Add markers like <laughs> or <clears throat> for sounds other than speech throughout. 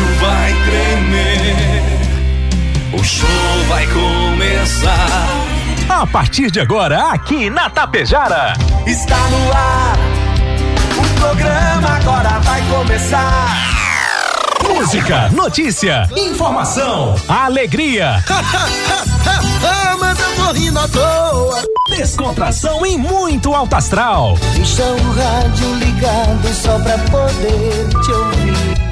rádio vai tremer. O show vai começar. A partir de agora, aqui na Tapejara. Está no ar. O programa agora vai começar. Música, notícia, informação, alegria. <laughs> mas eu tô rindo à toa. Descontração e muito alto astral. Deixa o rádio ligado só pra poder te ouvir.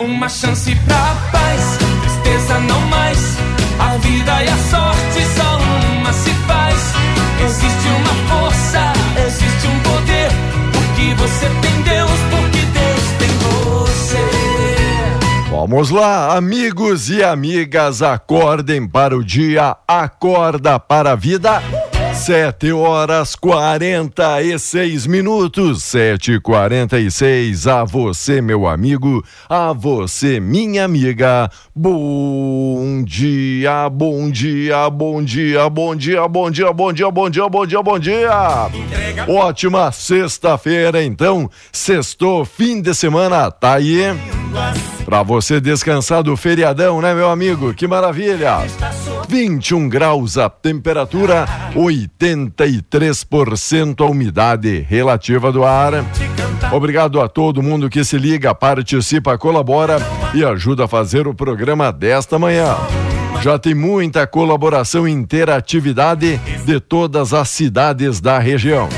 Uma chance pra paz, tristeza não mais. A vida e a sorte só uma se faz. Existe uma força, existe um poder. Porque você tem Deus, porque Deus tem você. Vamos lá, amigos e amigas, acordem para o dia, acorda para a vida. Sete horas quarenta e seis minutos, sete e quarenta e seis. A você, meu amigo, a você, minha amiga. Bom dia, bom dia, bom dia, bom dia, bom dia, bom dia, bom dia, bom dia, bom dia. Ótima sexta-feira, então. Sextou, fim de semana, tá aí? Pra você descansar do feriadão, né, meu amigo? Que maravilha! 21 graus a temperatura, 83% a umidade relativa do ar. Obrigado a todo mundo que se liga, participa, colabora e ajuda a fazer o programa desta manhã. Já tem muita colaboração e interatividade de todas as cidades da região.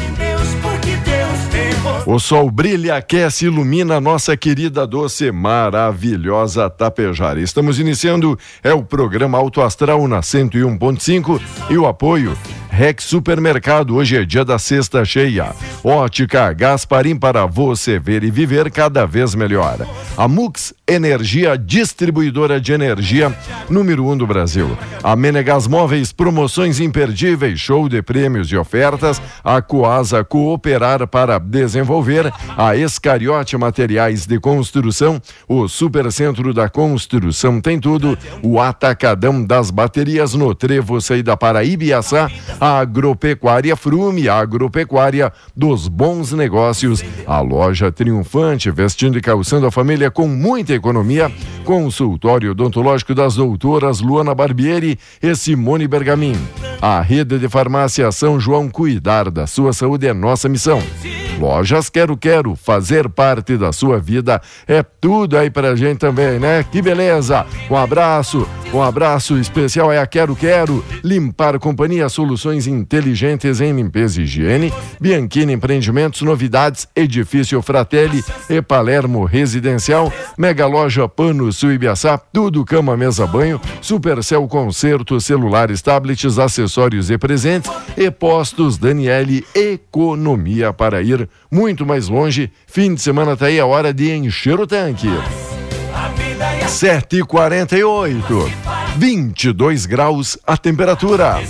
O sol brilha, aquece, ilumina nossa querida, doce, maravilhosa Tapejara. Estamos iniciando é o programa Auto Astral na 101.5 e o apoio Rex Supermercado. Hoje é dia da sexta cheia. Ótica Gasparim para você ver e viver cada vez melhor. A Mux Energia, distribuidora de energia número um do Brasil. A Menegas Móveis, promoções imperdíveis, show de prêmios e ofertas. A Coasa Cooperar para desenvolver. A Escariote Materiais de Construção. O Supercentro da Construção tem tudo. O Atacadão das Baterias no Trevo, saída para Ibiaçá. Agropecuária Frume, agropecuária dos bons negócios. A loja triunfante, vestindo e calçando a família com muita economia. Consultório odontológico das doutoras Luana Barbieri e Simone Bergamin. A rede de farmácia São João cuidar da sua saúde é nossa missão. Lojas Quero Quero, fazer parte da sua vida. É tudo aí pra gente também, né? Que beleza! Um abraço, um abraço especial é a Quero Quero, Limpar Companhia, soluções inteligentes em limpeza e higiene, Bianchini Empreendimentos, novidades, Edifício Fratelli e Palermo Residencial, Mega Loja Pano Suibiaçá, tudo cama, mesa, banho, Supercel Concerto, celulares, tablets, acessórios e presentes. E postos Daniele Economia para ir muito mais longe. Fim de semana tá aí a hora de encher o tanque. 7 e 48 22 graus a temperatura.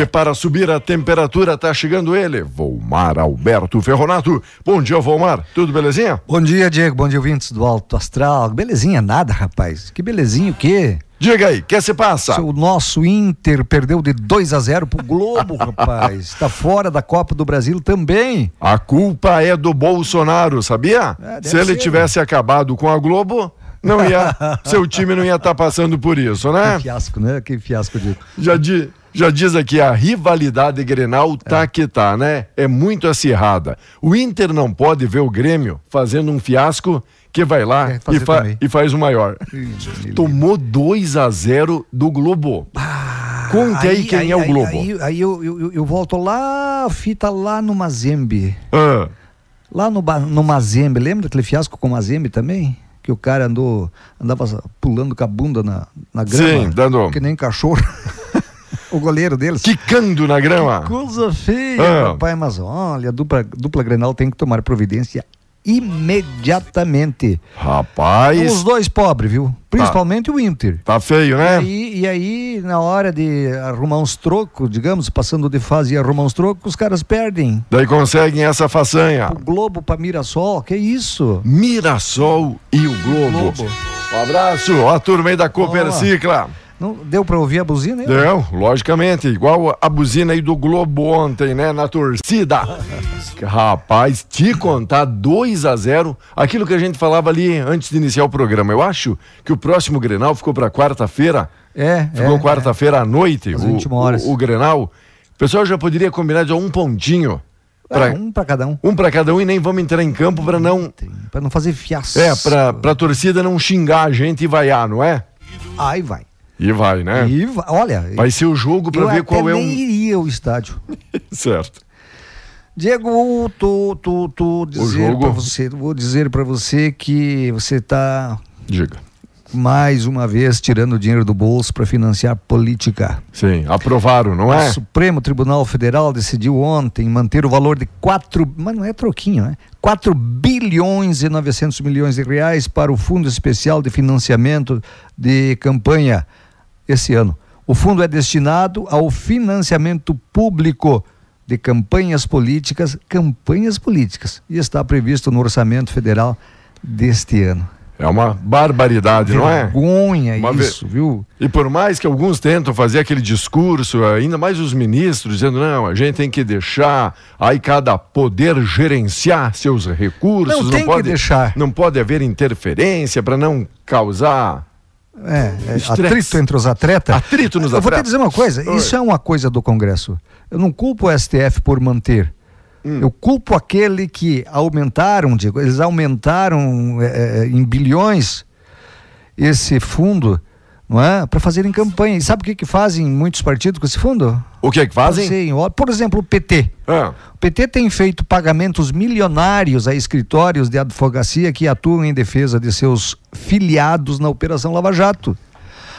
E para subir a temperatura, tá chegando ele, Volmar Alberto Ferronato. Bom dia, Volmar. Tudo belezinha? Bom dia, Diego. Bom dia, ouvintes do Alto Astral. Belezinha nada, rapaz. Que belezinha o quê? Diga aí, que se passa? O nosso Inter perdeu de 2 a 0 pro Globo, <laughs> rapaz. Está fora da Copa do Brasil também. A culpa é do Bolsonaro, sabia? É, Se ele ser. tivesse acabado com a Globo, não ia, <laughs> seu time não ia estar passando por isso, né? Que fiasco, né? Que fiasco, Diego. Já, di- já diz aqui, a rivalidade Grenal tá que tá, né? É muito acirrada. O Inter não pode ver o Grêmio fazendo um fiasco que vai lá Quer e, fa- também. e faz o maior. Tomou 2 a 0 do Globo. Conte aí, quem é o Globo. Aí, aí eu, eu, eu- volto lá, fita lá no Mazembe. Ah, Lá no, no Mazembe, lembra daquele fiasco com o Mazembe também? Que o cara andou, andava pulando com a bunda na, na grama. Sim, dando- Que nem cachorro. <laughs> o goleiro deles. quicando na grama. Coisa feia, Ah. papai, mas olha, a dupla, dupla Grenal tem que tomar providência imediatamente. Rapaz, Os dois pobres, viu? Principalmente o Inter. tá feio, E né? aí, e aí, na hora de arrumar uns trocos, digamos, passando de fase e arrumar uns trocos, os caras perdem. Daí conseguem essa façanha. O Globo pra Mirassol, que isso? Mirassol e o Globo. Globo. Um abraço, ó, a turma aí da Cooper Ó. Não deu pra ouvir a buzina? aí? Deu, logicamente, igual a buzina aí do Globo ontem, né, na torcida. <laughs> Rapaz, te contar 2 a 0 aquilo que a gente falava ali antes de iniciar o programa. Eu acho que o próximo Grenal ficou para quarta-feira. É, Ficou é, quarta-feira à noite, Às o, 21 horas. o, o Grenal. O pessoal já poderia combinar de um pontinho. é. Pra, É, um pra cada um. um para cada um e nem vamos entrar em campo para não. Pra não fazer fiasco. É, pra, pra torcida não xingar a gente e vaiar, não é? Aí vai. E vai, né? E vai. Olha, Vai ser o jogo para eu ver qual é nem um. iria ao estádio. <laughs> Certo. Diego, tu, tu, tu dizer pra você, vou dizer pra você que você tá Diga. mais uma vez tirando dinheiro do bolso pra financiar política. Sim, aprovaram, não é? O Supremo Tribunal Federal decidiu ontem manter o valor de 4, mas não é troquinho, né? 4 bilhões e 900 milhões de reais para o Fundo Especial de Financiamento de Campanha esse ano. O fundo é destinado ao financiamento público de campanhas políticas, campanhas políticas, e está previsto no orçamento federal deste ano. É uma barbaridade, não é? Vergonha Uma ve- isso, viu? E por mais que alguns tentam fazer aquele discurso, ainda mais os ministros, dizendo, não, a gente tem que deixar aí cada poder gerenciar seus recursos. Não tem que pode, deixar. Não pode haver interferência para não causar. É, é atrito entre os atletas. Atrito nos Eu vou te atletas. dizer uma coisa, Oi. isso é uma coisa do Congresso. Eu não culpo o STF por manter. Hum. Eu culpo aquele que aumentaram, digo, eles aumentaram é, é, em bilhões esse fundo, não é? Para fazerem campanha. E sabe o que, que fazem muitos partidos com esse fundo? O que é que fazem? Por exemplo, o PT. Ah, O PT tem feito pagamentos milionários a escritórios de advocacia que atuam em defesa de seus filiados na Operação Lava Jato.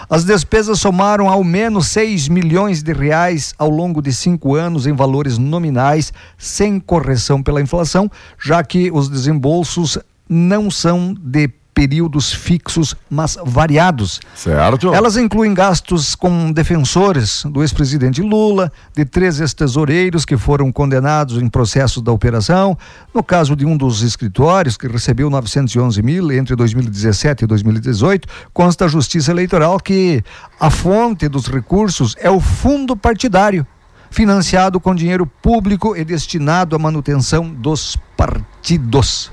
As despesas somaram ao menos 6 milhões de reais ao longo de cinco anos em valores nominais, sem correção pela inflação, já que os desembolsos não são de períodos fixos, mas variados. certo? Elas incluem gastos com defensores do ex-presidente Lula, de três ex-tesoureiros que foram condenados em processos da operação. No caso de um dos escritórios, que recebeu 911 mil entre 2017 e 2018, consta a Justiça Eleitoral que a fonte dos recursos é o fundo partidário, financiado com dinheiro público e destinado à manutenção dos partidos.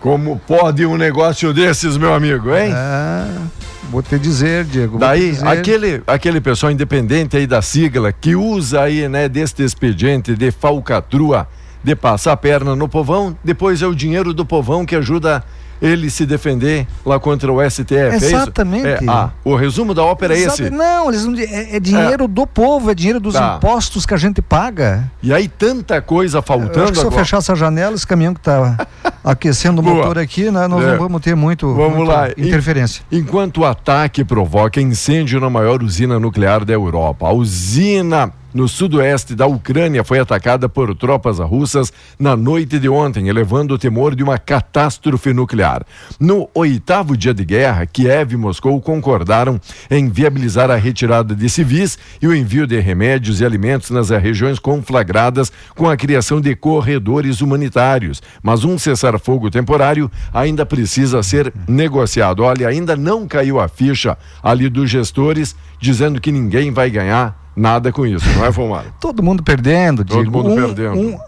Como pode um negócio desses, meu amigo, hein? Ah, vou te dizer, Diego. Daí, dizer. aquele, aquele pessoal independente aí da sigla que usa aí, né, deste expediente de falcatrua, de passar a perna no povão, depois é o dinheiro do povão que ajuda ele se defender lá contra o STF. é? Exatamente. É, ah, o resumo da ópera é Sabe, esse. Não, eles é, é dinheiro do povo, é dinheiro dos Tá. impostos que a gente paga. E aí tanta coisa Eu acho faltando que se eu agora. fechar essa janela, esse caminhão que está <laughs> aquecendo o Boa. motor aqui, né, nós É. não vamos ter muito, Vamos muita lá. Interferência. Enquanto o ataque provoca incêndio na maior usina nuclear da Europa, a usina no sudoeste da Ucrânia foi atacada por tropas russas na noite de ontem, elevando o temor de uma catástrofe nuclear. No oitavo dia de guerra, Kiev e Moscou concordaram em viabilizar a retirada de civis e o envio de remédios e alimentos nas regiões conflagradas com a criação de corredores humanitários. Mas um cessar-fogo temporário ainda precisa ser negociado. Olha, ainda não caiu a ficha ali dos gestores dizendo que ninguém vai ganhar nada com isso, não é, Fomar? <laughs> Todo mundo perdendo, Todo Diego. mundo um, perdendo. Um,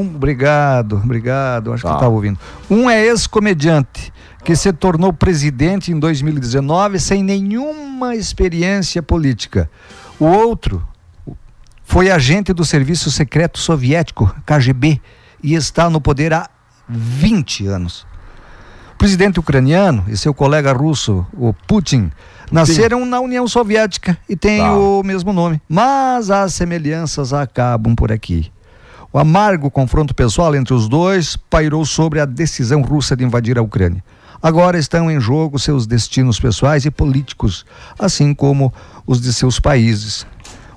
um- obrigado, obrigado, acho Tá. que estava ouvindo. Um é ex-comediante que se tornou presidente em 2019 sem nenhuma experiência política. O outro foi agente do Serviço Secreto Soviético, KGB, e está no poder há 20 anos. presidente ucraniano e seu colega russo, o Putin, nasceram Sim. na União Soviética e têm tá. o mesmo nome. Mas as semelhanças acabam por aqui. O amargo confronto pessoal entre os dois pairou sobre a decisão russa de invadir a Ucrânia. Agora estão em jogo seus destinos pessoais e políticos, assim como os de seus países.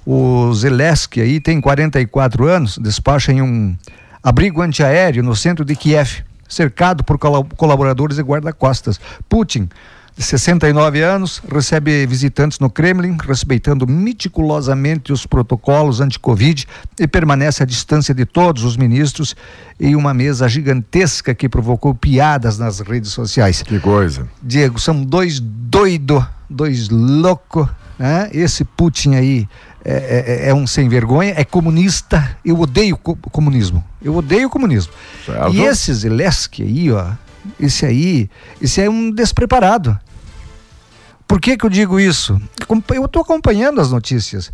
O Zelensky aí tem 44 anos, despacha em um abrigo antiaéreo no centro de Kiev, cercado por colaboradores e guarda-costas. Putin de 69 anos, recebe visitantes no Kremlin, respeitando meticulosamente os protocolos anti-Covid e permanece à distância de todos os ministros em uma mesa gigantesca que provocou piadas nas redes sociais. Que coisa. Diego, são dois doidos, dois loucos, né? Esse Putin aí é, é, é, um sem vergonha, é comunista. Eu odeio co comunismo. Eu odeio comunismo. Certo. E esse Zelensky aí, ó, esse aí, esse é um despreparado. Por que que eu digo isso? Eu estou acompanhando as notícias.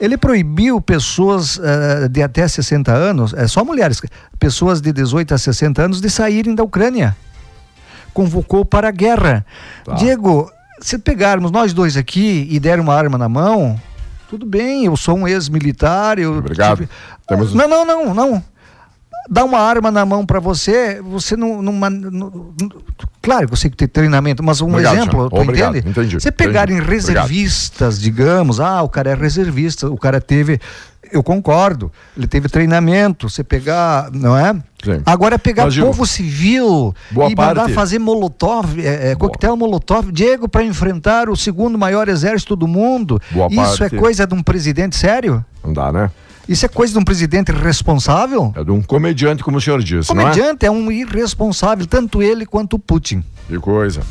Ele proibiu pessoas uh, de até 60 anos, é só mulheres, pessoas de 18 a 60 anos de saírem da Ucrânia. Convocou para a guerra. Tá. Diego, se pegarmos nós dois aqui e der uma arma na mão, tudo bem, eu sou um ex-militar, eu Obrigado. Tive... Temos... Não, não, não, não dá uma arma na mão para você, você não, não, não, Claro que você tem que ter treinamento, mas um Obrigado, exemplo, tu Obrigado, entende? Entendi, você pegar entendi. em reservistas, Obrigado. digamos, ah, o cara é reservista, o cara teve. Eu concordo, ele teve treinamento, você pegar, não é? Sim. Agora pegar mas, povo civil e mandar parte... fazer molotov, é, é, coquetel molotov, Diego, para enfrentar o segundo maior exército do mundo. Boa Isso é parte... é coisa de um presidente sério? Não dá, né? Isso é coisa de um presidente irresponsável? É de um comediante, como o senhor disse, comediante é? é um irresponsável, tanto ele quanto o Putin. Que coisa.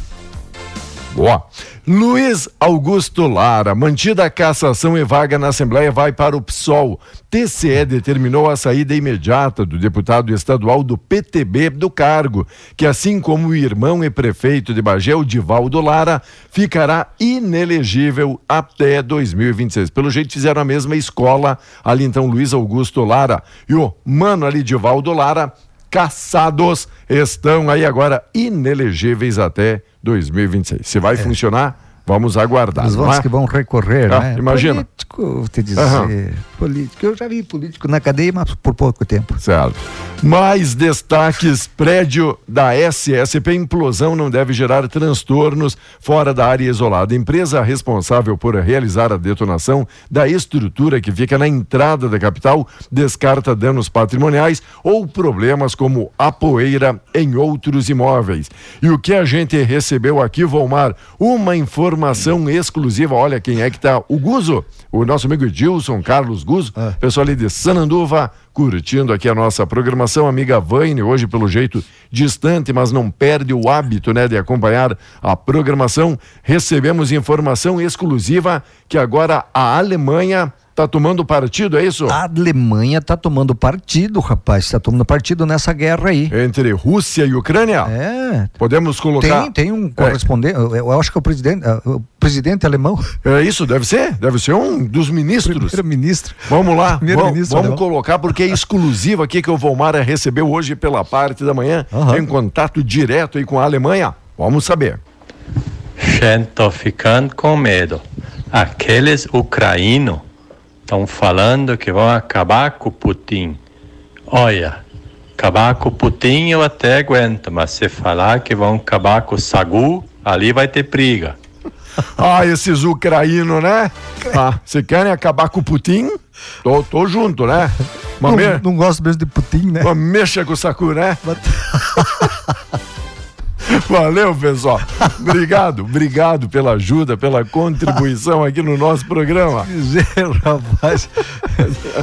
Boa. Luiz Augusto Lara, mantida a cassação e vaga na Assembleia, vai para o PSOL. TCE determinou a saída imediata do deputado estadual do PTB do cargo, que assim como o irmão e prefeito de Bagé, o Divaldo Lara, ficará inelegível até 2026. Pelo jeito fizeram a mesma escola ali então Luiz Augusto Lara e o mano ali Divaldo Lara caçados estão aí agora inelegíveis até 2026. Se vai é. funcionar, vamos aguardar. Os votos é? que vão recorrer, ah, né? Imagina. Político, te dizer. Uhum. Político. Eu já vi político na cadeia, mas por pouco tempo. Certo. Mais destaques: prédio da SSP implosão não deve gerar transtornos fora da área isolada. Empresa responsável por realizar a detonação da estrutura que fica na entrada da capital descarta danos patrimoniais ou problemas como a poeira em outros imóveis. E o que a gente recebeu aqui, Volmar, uma informação exclusiva. Olha quem é que tá. O Guzo, o nosso amigo Gilson Carlos Guzo, ah. pessoal ali de Sananduva curtindo aqui a nossa programação. Amiga Vaine, hoje pelo jeito distante, mas não perde o hábito né, de acompanhar a programação. Recebemos informação exclusiva que agora a Alemanha Tá tomando partido, é isso? A Alemanha tá tomando partido, rapaz. Tá tomando partido nessa guerra aí. Entre Rússia e Ucrânia? É. Podemos colocar. Tem, tem um correspondente. É. Eu, eu acho que é o presidente, é, o presidente alemão. É isso, deve ser. Deve ser um dos ministros. Primeiro-ministro. Vamos lá. Vamos, vamos colocar, porque é exclusivo aqui que o Volmar recebeu hoje pela parte da manhã, uhum. em contato direto aí com a Alemanha. Vamos saber. Gente, tô ficando com medo. Aqueles ucranianos Estão falando que vão acabar com o Putin. Olha, acabar com o Putin eu até aguento, mas se falar que vão acabar com o Sagu, ali vai ter briga. <laughs> ah, esses ucranianos, né? Ah, se querem acabar com o Putin, tô, tô junto, né? Não, me... não gosto mesmo de Putin, né? Mexa com o Saku, né? <laughs> Valeu, pessoal. Obrigado, obrigado pela ajuda, pela contribuição aqui no nosso programa. rapaz.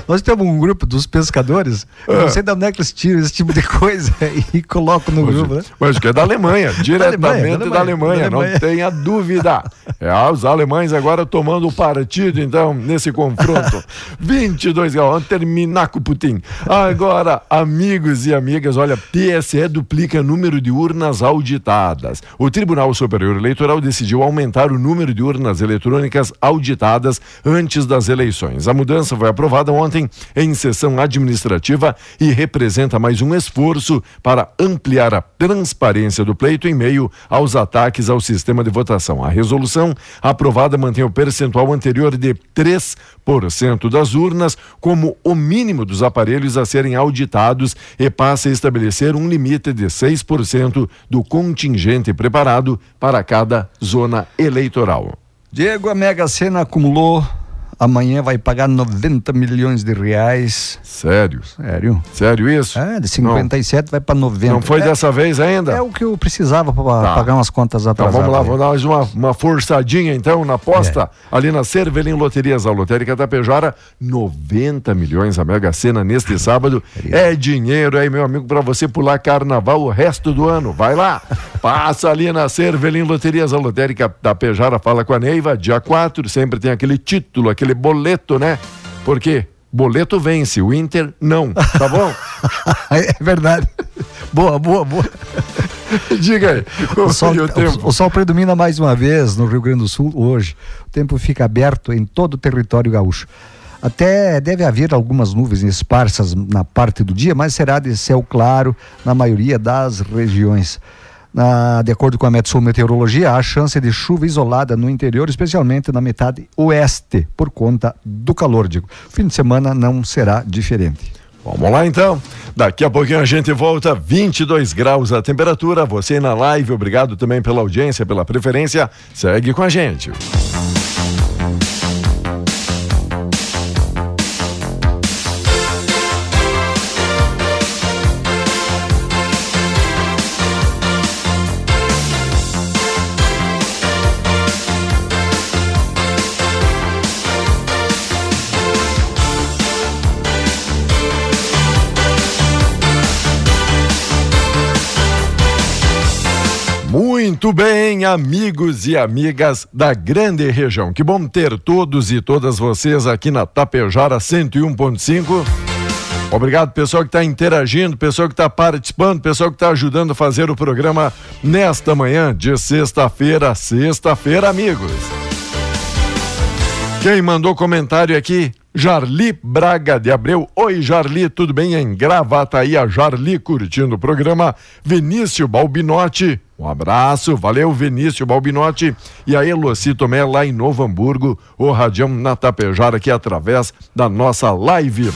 Nós temos um grupo dos pescadores. Eu não sei de onde é que eles tiram esse tipo de coisa <laughs> e colocam no grupo, né? Mas que é da Alemanha, <laughs> diretamente da Alemanha, da Alemanha, da Alemanha, da Alemanha. não tenha dúvida. É, os alemães agora tomando o partido, então, nesse confronto. <laughs> 22 graus, vamos terminar com o Putin. Agora, amigos e amigas, olha, TSE duplica número de urnas auditadas. O Tribunal Superior Eleitoral decidiu aumentar o número de urnas eletrônicas auditadas antes das eleições. A mudança foi aprovada ontem em sessão administrativa e representa mais um esforço para ampliar a transparência do pleito em meio aos ataques ao sistema de votação. A resolução aprovada mantém o percentual anterior de 3% das urnas como o mínimo dos aparelhos a serem auditados e passa a estabelecer um limite de 6% do contingente preparado para cada zona eleitoral. Diego, a Mega Sena acumulou amanhã vai pagar 90 milhões de reais. Sério? Sério. Sério isso? É, de 57 não. vai para 90. Não foi é, dessa vez ainda? É o que eu precisava para tá. pagar umas contas atrasadas. Então vamos lá, vamos dar mais uma, uma forçadinha então na aposta é. ali na Cervelim Loterias, a Lotérica Tapejara, 90 milhões a Mega Sena neste sábado. É dinheiro aí, meu amigo, para você pular carnaval o resto do ano. Vai lá, <laughs> passa ali na Cervelim Loterias, a Lotérica Tapejara, fala com a Neiva, dia 4, sempre tem aquele título, aquele aquele boleto, né? Porque boleto vence, o Inter não, tá bom? <laughs> é verdade. Boa, boa, boa. Diga aí. O sol, o, o sol, predomina mais uma vez no Rio Grande do Sul hoje. O tempo fica aberto em todo o território gaúcho. Até deve haver algumas nuvens esparsas na parte do dia, mas será de céu claro na maioria das regiões. Na, de acordo com a Metsul Meteorologia, há chance de chuva isolada no interior, especialmente na metade oeste, por conta do calor. Digo, fim de semana não será diferente. Vamos lá então. Daqui a pouquinho a gente volta, 22 graus a temperatura. Você na live, obrigado também pela audiência, pela preferência. Segue com a gente. Muito bem, amigos e amigas da grande região. Que bom ter todos e todas vocês aqui na Tapejara 101.5. Obrigado, pessoal que está interagindo, pessoal que está participando, pessoal que está ajudando a fazer o programa nesta manhã de sexta-feira, sexta-feira, amigos. Quem mandou comentário aqui? Jarli Braga de Abreu. Oi, Jarli, tudo bem? Em aí a Jarli curtindo o programa. Vinícius Balbinotti. Um abraço, valeu Vinícius Balbinotti e a Eloci Tomé lá em Novo Hamburgo, o Radião na Tapejara aqui através da nossa live.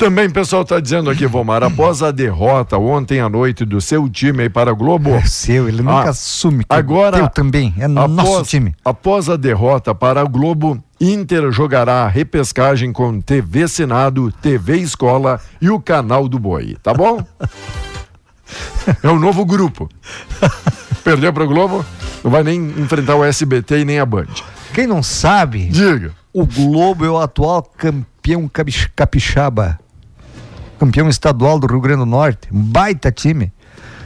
Também o pessoal está dizendo aqui, Vomar, após a derrota ontem à noite do seu time aí para o Globo. É seu, ele nunca ah, assume que agora, eu também, é após, nosso time. Após a derrota para o Globo, Inter jogará a repescagem com TV Senado, TV Escola e o canal do Boi, tá bom? <laughs> É um novo grupo. Perdeu para o Globo, não vai nem enfrentar o SBT e nem a Band. Quem não sabe, diga. O Globo é o atual campeão capixaba, campeão estadual do Rio Grande do Norte, um baita time.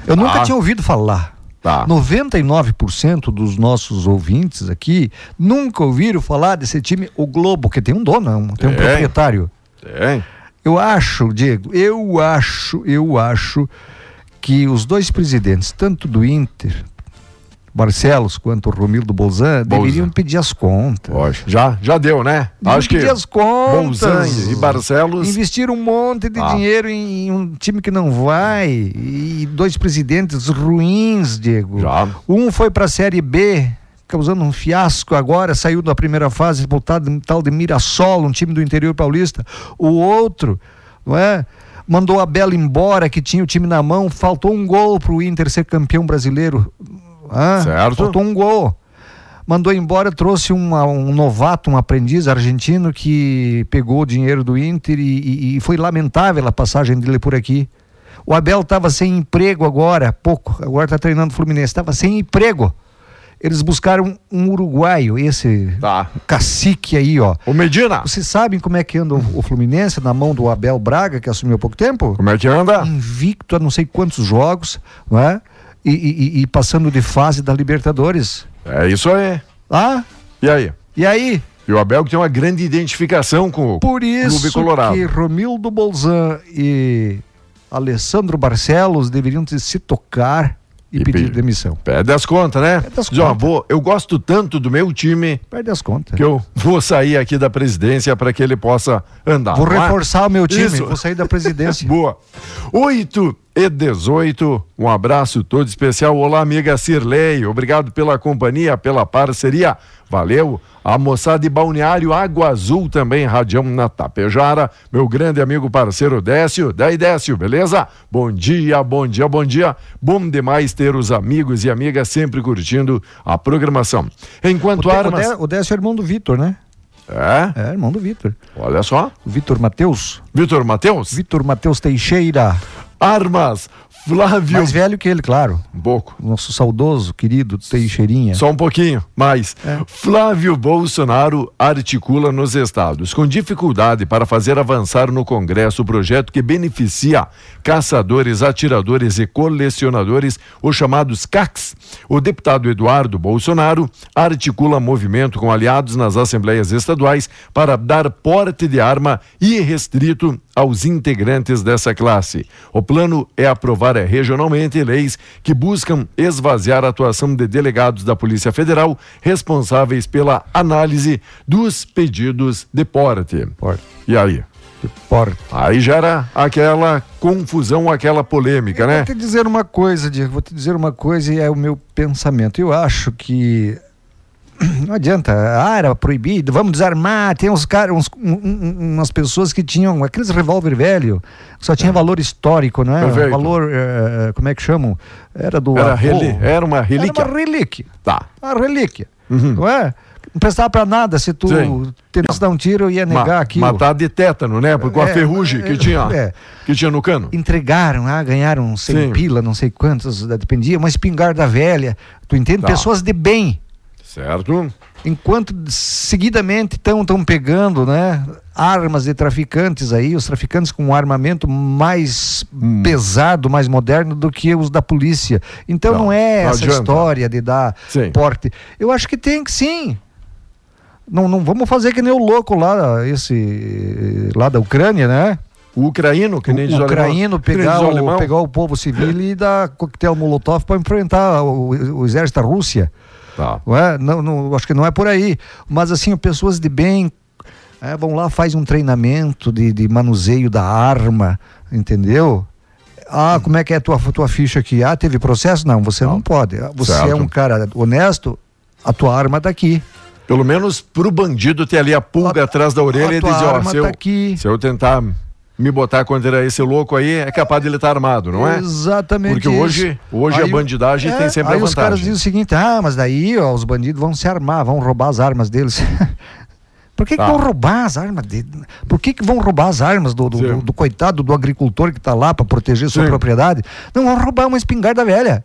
Eu nunca ah. tinha ouvido falar. Tá. 99% dos nossos ouvintes aqui nunca ouviram falar desse time, o Globo, que tem um dono, tem um proprietário. Tem. Eu acho, Diego, eu acho, eu acho que os dois presidentes, tanto do Inter, Barcelos quanto Romildo Bolzan, Bolzan, deveriam pedir as contas. Lógico. Já, já deu, né? Deveriam Acho pedir que as contas. Bolzan e Barcelos. Investir um monte de ah. dinheiro em um time que não vai. E dois presidentes ruins, Diego. Já. Um foi para a Série B, causando um fiasco agora, saiu da primeira fase, voltado em tal de Mirassol, um time do interior paulista. O outro, não é? mandou a Bela embora, que tinha o time na mão, faltou um gol para o Inter ser campeão brasileiro. Ah, certo. Faltou um gol. Mandou embora, trouxe uma, um novato, um aprendiz argentino que pegou o dinheiro do Inter e, e, e foi lamentável a passagem dele por aqui. O Abel estava sem emprego agora, pouco, agora está treinando o Fluminense, estava sem emprego. Eles buscaram um uruguaio, esse tá. cacique aí, ó. O Medina. Vocês sabem como é que anda o, Fluminense na mão do Abel Braga, que assumiu há pouco tempo? Como é que anda? Invicto a não sei quantos jogos, não é? E, e, e passando de fase da Libertadores. É isso aí. Ah, E aí? E aí? E o Abel que tem uma grande identificação com o Por isso Clube Colorado. que Romildo Bolzan e Alessandro Barcelos deveriam se tocar e, E pedir demissão. Pede as contas, né? Pede as contas. vou- eu gosto tanto do meu time Perde as contas. que eu vou sair aqui da presidência para que ele possa andar. Vou é? reforçar o meu time, Isso. vou sair da presidência. <laughs> Boa. 8 e 18. Um abraço todo especial. Olá, amiga Cirlei. Obrigado pela companhia, pela parceria. Valeu. A moçada de Balneário Água Azul também, Radião na Tapejara. Meu grande amigo parceiro Décio. Daí, Décio, beleza? Bom dia, bom dia, bom dia. Bom demais ter os amigos e amigas sempre curtindo a programação. Enquanto o, armas. O Décio é irmão do Vitor, né? É, É, irmão do Vitor. olha só. Vitor Matheus. Vitor Matheus. Vitor Matheus Teixeira. Armas. Flávio. Mais velho que ele, claro. Um pouco. Nosso saudoso, querido Teixeirinha. Só um pouquinho mais. É. Flávio Bolsonaro articula nos estados com dificuldade para fazer avançar no Congresso o projeto que beneficia caçadores, atiradores e colecionadores, os chamados CACs. O deputado Eduardo Bolsonaro articula movimento com aliados nas assembleias estaduais para dar porte de arma irrestrito aos integrantes dessa classe. O plano é aprovar eh, regionalmente leis que buscam esvaziar a atuação de delegados da Polícia Federal responsáveis pela análise dos pedidos de porte. Porte. E aí? Porte. Aí gera aquela confusão, aquela polêmica, né? Vou te dizer uma coisa, Diego, vou te dizer uma coisa e é o meu pensamento. Eu acho que não adianta, ah, era proibido, vamos desarmar. Tem uns caras, uns, um- um- umas pessoas que tinham aqueles revólver velho, só tinha valor histórico, não é? Perfeito. Valor, eh, como é que chamam? Era do Era, reli- era uma relíquia. Era uma relíquia. Tá. Uma relíquia. Uhum. Não é? Não prestava pra nada. Se tu Sim. tentasse dar um tiro, ia negar Ma- aquilo. Matar de tétano, né? Porque com a É, ferrugem é, que tinha, é. que tinha no cano. entregaram, ah, ganharam 100 Sim. pila, não sei quantas, da- dependia, uma espingarda velha, tu entende? Tá. Pessoas de bem, Certo? enquanto seguidamente estão tão pegando, né, armas de traficantes aí, os traficantes com um armamento mais Hum. pesado, mais moderno do que os da polícia. Então Não, não, é não essa adianta. história de dar Sim. porte. Eu acho que tem que sim. Não, não vamos fazer que nem o louco lá, esse lá da Ucrânia, né? O ucraíno, que nem diz o ucraíno pegar o pegar o povo civil e dar coquetel molotov para enfrentar o, o exército da Rússia. Tá. Não é? Não, não, acho que não é por aí. Mas assim, pessoas de bem é, vão lá, faz um treinamento de, de manuseio da arma, entendeu? Ah, como é que é a tua, tua ficha aqui? Ah, teve processo? Não, você não, Não. pode. Ah, Você Certo. é um cara honesto, a tua arma tá aqui. Pelo menos pro bandido ter ali a pulga A- atrás da orelha e dizer, ó, arma se eu, tá aqui. se eu tentar me botar contra esse louco aí, é capaz de ele estar armado, não é? Exatamente. Porque isso. hoje- hoje a Aí o- bandidagem tem sempre aí a os caras vantagem. dizem o seguinte: ah, mas daí ó, os bandidos vão se armar, vão roubar as armas deles. <laughs> Por que, que Tá. vão roubar as armas dele? Por que, que vão roubar as armas do, do, do- do coitado do agricultor que está lá para proteger sua Sim. propriedade? Não vão roubar uma espingarda velha.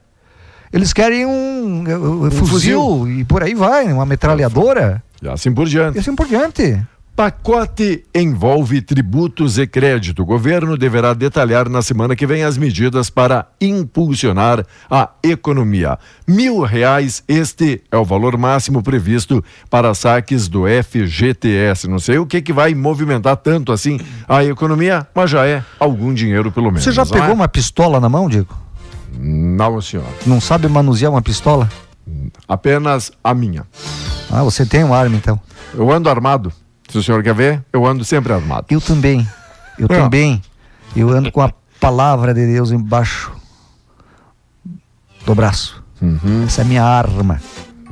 Eles querem um, uh, uh, fuzil, e por aí vai, uma metralhadora E assim por diante. e assim por diante. Pacote envolve tributos e crédito. O governo deverá detalhar na semana que vem as medidas para impulsionar a economia. Mil reais, este é o valor máximo previsto para saques do FGTS. Não sei o que, que vai movimentar tanto assim a economia, mas já é algum dinheiro pelo menos. Você já pegou é? uma pistola na mão, Diego? Não, senhor. Não sabe manusear uma pistola? Apenas a minha. Ah, você tem uma arma então. Eu ando armado. Se o senhor quer ver, eu ando sempre armado. Eu também. Eu É. também. Eu ando com a palavra de Deus embaixo do braço. Uhum. Essa é a minha arma.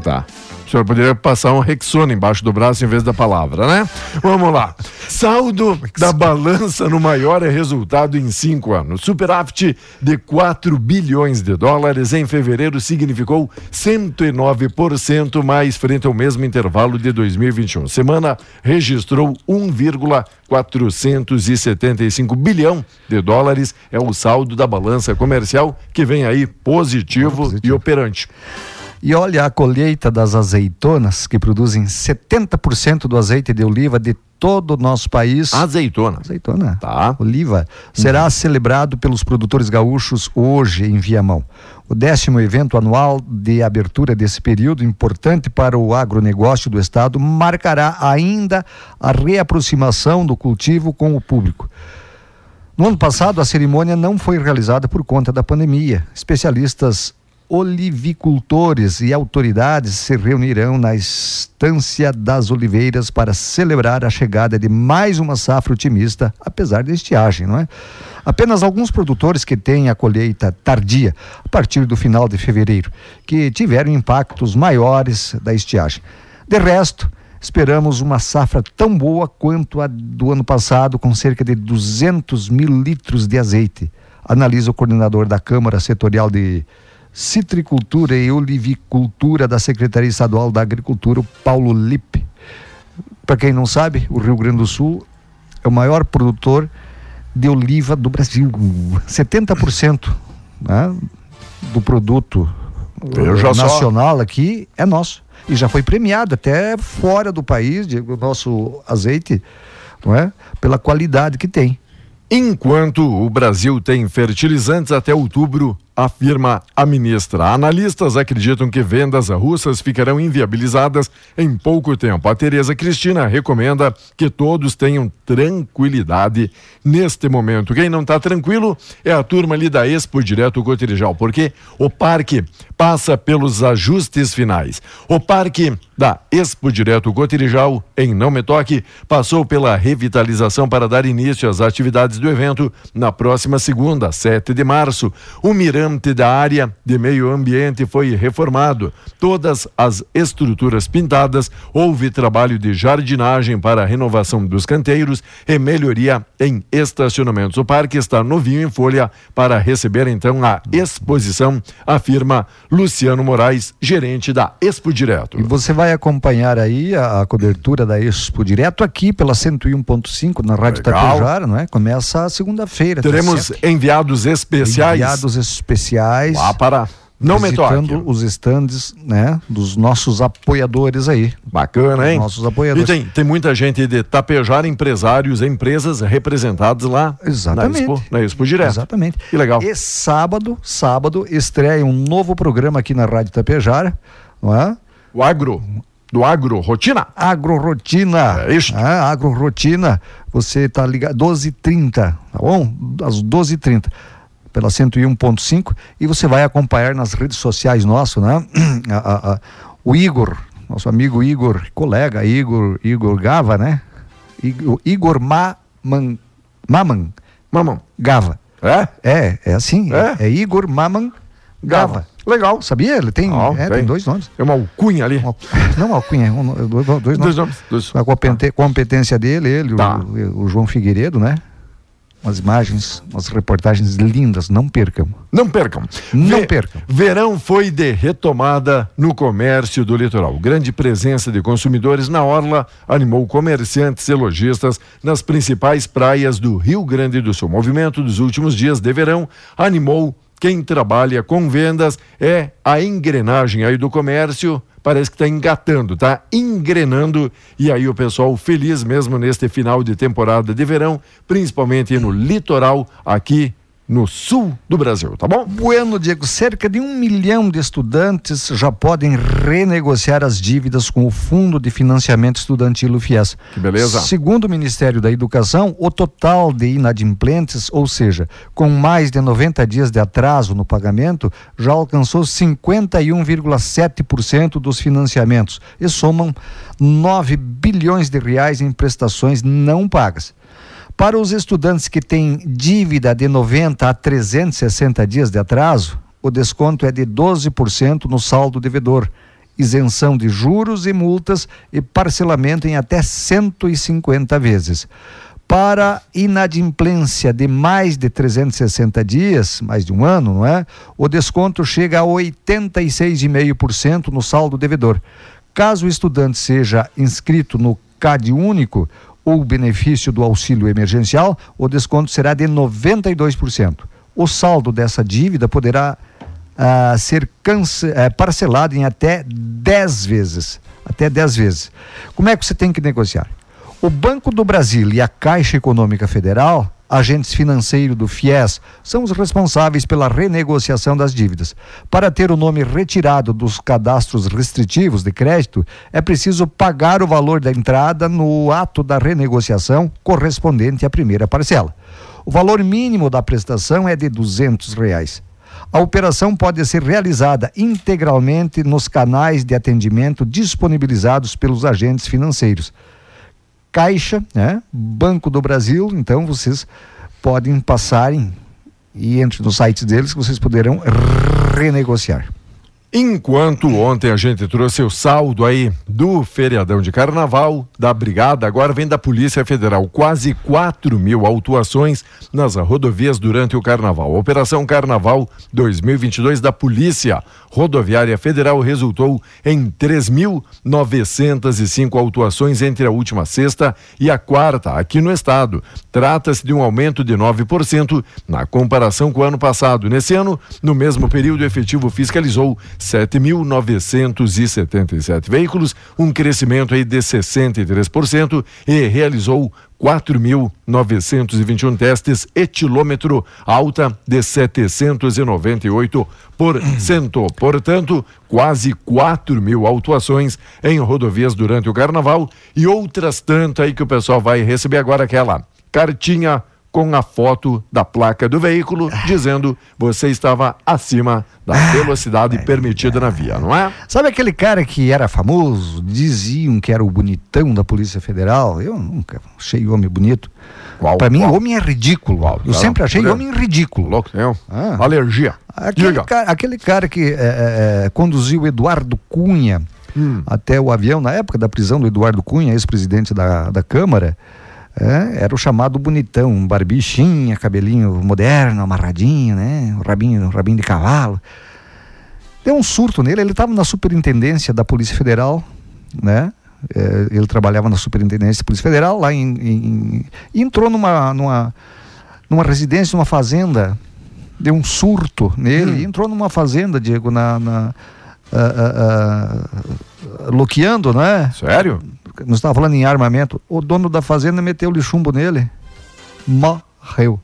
Tá. O senhor poderia passar um Rexona embaixo do braço em vez da palavra, né? Vamos lá. Saldo da balança no maior é resultado em cinco anos. Superávit de 4 bilhões de dólares em fevereiro significou 109% mais frente ao mesmo intervalo de 2021. Semana registrou 1,475 bilhão de dólares. É o saldo da balança comercial que vem aí positivo, Positivo. e operante. E olha a colheita das azeitonas, que produzem 70% do azeite de oliva de todo o nosso país. Azeitona. Azeitona. Tá. Oliva. Será uhum. celebrado pelos produtores gaúchos hoje em Viamão. O décimo evento anual de abertura desse período, importante para o agronegócio do Estado, marcará ainda a reaproximação do cultivo com o público. No ano passado, a cerimônia não foi realizada por conta da pandemia. Especialistas olivicultores e autoridades se reunirão na Estância das Oliveiras para celebrar a chegada de mais uma safra otimista, apesar da estiagem, não é? Apenas alguns produtores que têm a colheita tardia, a partir do final de fevereiro, que tiveram impactos maiores da estiagem. De resto, esperamos uma safra tão boa quanto a do ano passado, com cerca de 200 mil litros de azeite, analisa o coordenador da Câmara Setorial de citricultura e olivicultura da Secretaria Estadual da Agricultura, o Paulo Lippe. Para quem não sabe, o Rio Grande do Sul é o maior produtor de oliva do Brasil. <laughs> 70% né, do produto nacional só. aqui é nosso. E já foi premiado até fora do país, o nosso azeite, não é? Pela qualidade que tem. Enquanto o Brasil tem fertilizantes até outubro, afirma a ministra. Analistas acreditam que vendas russas ficarão inviabilizadas em pouco tempo. A Tereza Cristina recomenda que todos tenham tranquilidade neste momento. Quem não está tranquilo é a turma ali da Expo Direto Cotirijal, porque o parque passa pelos ajustes finais. O parque da Expo Direto Cotirijal, em Não Me Toque, passou pela revitalização para dar início às atividades do evento na próxima segunda, 7 de março. O Miranda da área de meio ambiente foi reformado. Todas as estruturas pintadas, houve trabalho de jardinagem para a renovação dos canteiros e melhoria em estacionamentos. O parque está novinho em folha para receber então a exposição, afirma Luciano Moraes, gerente da Expo Direto. E você vai acompanhar aí a, a cobertura da Expo Direto aqui pela 101.5 na Rádio Legal. Tapejara, não é? Começa segunda-feira. Teremos enviados especiais. Enviados especiais especiais. Lá para não visitando os estandes, né, dos nossos apoiadores aí. Bacana, hein? Nossos apoiadores. E tem, tem muita gente de Tapejar, empresários, empresas representadas lá Exatamente. na Expo, na Expo Direto. Exatamente. Que legal. E sábado, sábado, estreia um novo programa aqui na Rádio Tapejar, não é? O Agro, do Agro Rotina. Agro Rotina. É isso. É, Agro Rotina, você tá ligado, 12h30, tá bom? Às 12h30 pela 101.5 e você vai acompanhar nas redes sociais nosso, né? <clears throat> A, a, a, o Igor, nosso amigo Igor, colega Igor, Igor Gava, né? Igor, Igor Maman, Maman, Maman Gava. É? É, é assim. É, é Igor Maman Gava. Gava. Legal. Sabia? Ele tem, oh, é, tem dois nomes. É uma alcunha ali. Uma, não, alcunha, um, dois, dois, nomes. Dois nomes. Dois. A competência dele, ele, tá. o, o João Figueiredo, né? Umas imagens, umas reportagens lindas, não percam. Não percam. Não Ve percam. Verão foi de retomada no comércio do litoral. Grande presença de consumidores na orla animou comerciantes e lojistas nas principais praias do Rio Grande do Sul. O movimento dos últimos dias de verão animou quem trabalha com vendas é a engrenagem aí do comércio parece que está engatando, está engrenando. E aí o pessoal feliz mesmo neste final de temporada de verão, principalmente no litoral aqui no sul do Brasil, tá bom? Bueno, Diego, cerca de um milhão de estudantes já podem renegociar as dívidas com o Fundo de Financiamento Estudantil o FIES. Que beleza. Segundo o Ministério da Educação, o total de inadimplentes, ou seja, com mais de 90 dias de atraso no pagamento, já alcançou 51,7% dos financiamentos e somam 9 bilhões de reais em prestações não pagas. Para os estudantes que têm dívida de 90 a 360 dias de atraso, o desconto é de 12% no saldo devedor, isenção de juros e multas e parcelamento em até 150 vezes. Para inadimplência de mais de 360 dias, mais de um ano, não é? O desconto chega a 86,5% no saldo devedor. Caso o estudante seja inscrito no CAD único, ou benefício do auxílio emergencial, o desconto será de 92%. O saldo dessa dívida poderá a ser cance eh, parcelado em até 10 vezes. Até 10 vezes. Como é que você tem que negociar? O Banco do Brasil e a Caixa Econômica Federal, agentes financeiros do FIES, são os responsáveis pela renegociação das dívidas. Para ter o nome retirado dos cadastros restritivos de crédito, é preciso pagar o valor da entrada no ato da renegociação correspondente à primeira parcela. O valor mínimo da prestação é de 200 reais. A operação pode ser realizada integralmente nos canais de atendimento disponibilizados pelos agentes financeiros. Caixa, né? Banco do Brasil, então vocês podem passarem e entre nos sites deles que vocês poderão renegociar. Enquanto ontem a gente trouxe o saldo aí do feriadão de carnaval, da brigada, agora vem da Polícia Federal. Quase 4 mil autuações nas rodovias durante o carnaval. A Operação Carnaval 2022 da Polícia Rodoviária Federal resultou em 3.905 autuações entre a última sexta e a quarta aqui no estado. Trata-se de um aumento de 9% na comparação com o ano passado. Nesse ano, no mesmo período, o efetivo fiscalizou 7.977 veículos, um crescimento aí de 63% e realizou 4.921 testes, etilômetro alta de 798%. Portanto, quase 4 mil autuações em rodovias durante o carnaval e outras tantas aí que o pessoal vai receber agora aquela cartinha com a foto da placa do veículo dizendo você estava acima da velocidade permitida na via, não é? Sabe aquele cara que era famoso, diziam que era o bonitão da Polícia Federal? Eu nunca achei homem bonito. Para mim, Qual? homem é ridículo. Qual? Eu sempre achei homem ridículo. Louco, eu? Ah. Alergia. Aquele Diga. cara, aquele cara que é, é, conduziu Eduardo Cunha Hum. até o avião, na época da prisão do Eduardo Cunha, ex-presidente da, da Câmara, é, era o chamado bonitão, um barbichinha, cabelinho moderno, amarradinho, né? Um rabinho, um rabinho de cavalo. Deu um surto nele, ele estava na superintendência da Polícia Federal, né? É, ele trabalhava na superintendência da Polícia Federal, lá em, em- e entrou numa, numa, numa residência, numa fazenda, deu um surto nele, e entrou numa fazenda, Diego, na. na ah, ah, loqueando, né? Sério? Nós estávamos falando em armamento. O dono da fazenda meteu-lhe chumbo nele. Morreu.